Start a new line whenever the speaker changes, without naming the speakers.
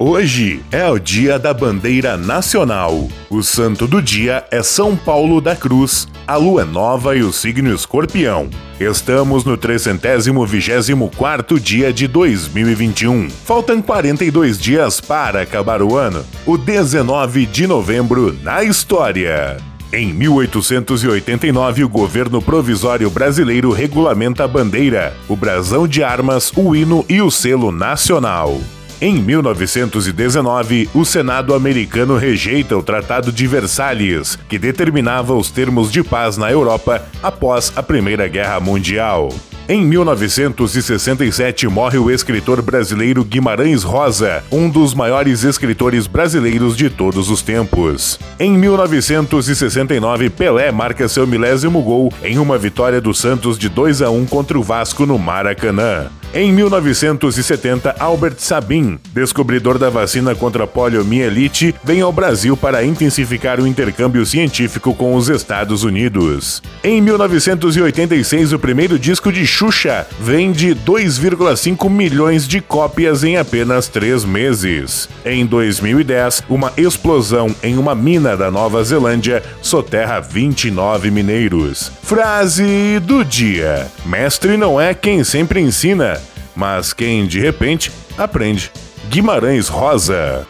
Hoje é o dia da bandeira nacional. O santo do dia é São Paulo da Cruz, a lua é nova e o signo escorpião. Estamos no 324 dia de 2021. Faltam 42 dias para acabar o ano. O 19 de novembro na história. Em 1889, o governo provisório brasileiro regulamenta a bandeira, o brasão de armas, o hino e o selo nacional. Em 1919, o Senado americano rejeita o Tratado de Versalhes, que determinava os termos de paz na Europa após a Primeira Guerra Mundial. Em 1967 morre o escritor brasileiro Guimarães Rosa, um dos maiores escritores brasileiros de todos os tempos. Em 1969, Pelé marca seu milésimo gol em uma vitória do Santos de 2 a 1 contra o Vasco no Maracanã. Em 1970, Albert Sabin, descobridor da vacina contra poliomielite, vem ao Brasil para intensificar o intercâmbio científico com os Estados Unidos. Em 1986, o primeiro disco de Xuxa vende 2,5 milhões de cópias em apenas três meses. Em 2010, uma explosão em uma mina da Nova Zelândia soterra 29 mineiros. Frase do dia: Mestre não é quem sempre ensina mas quem de repente aprende. Guimarães Rosa.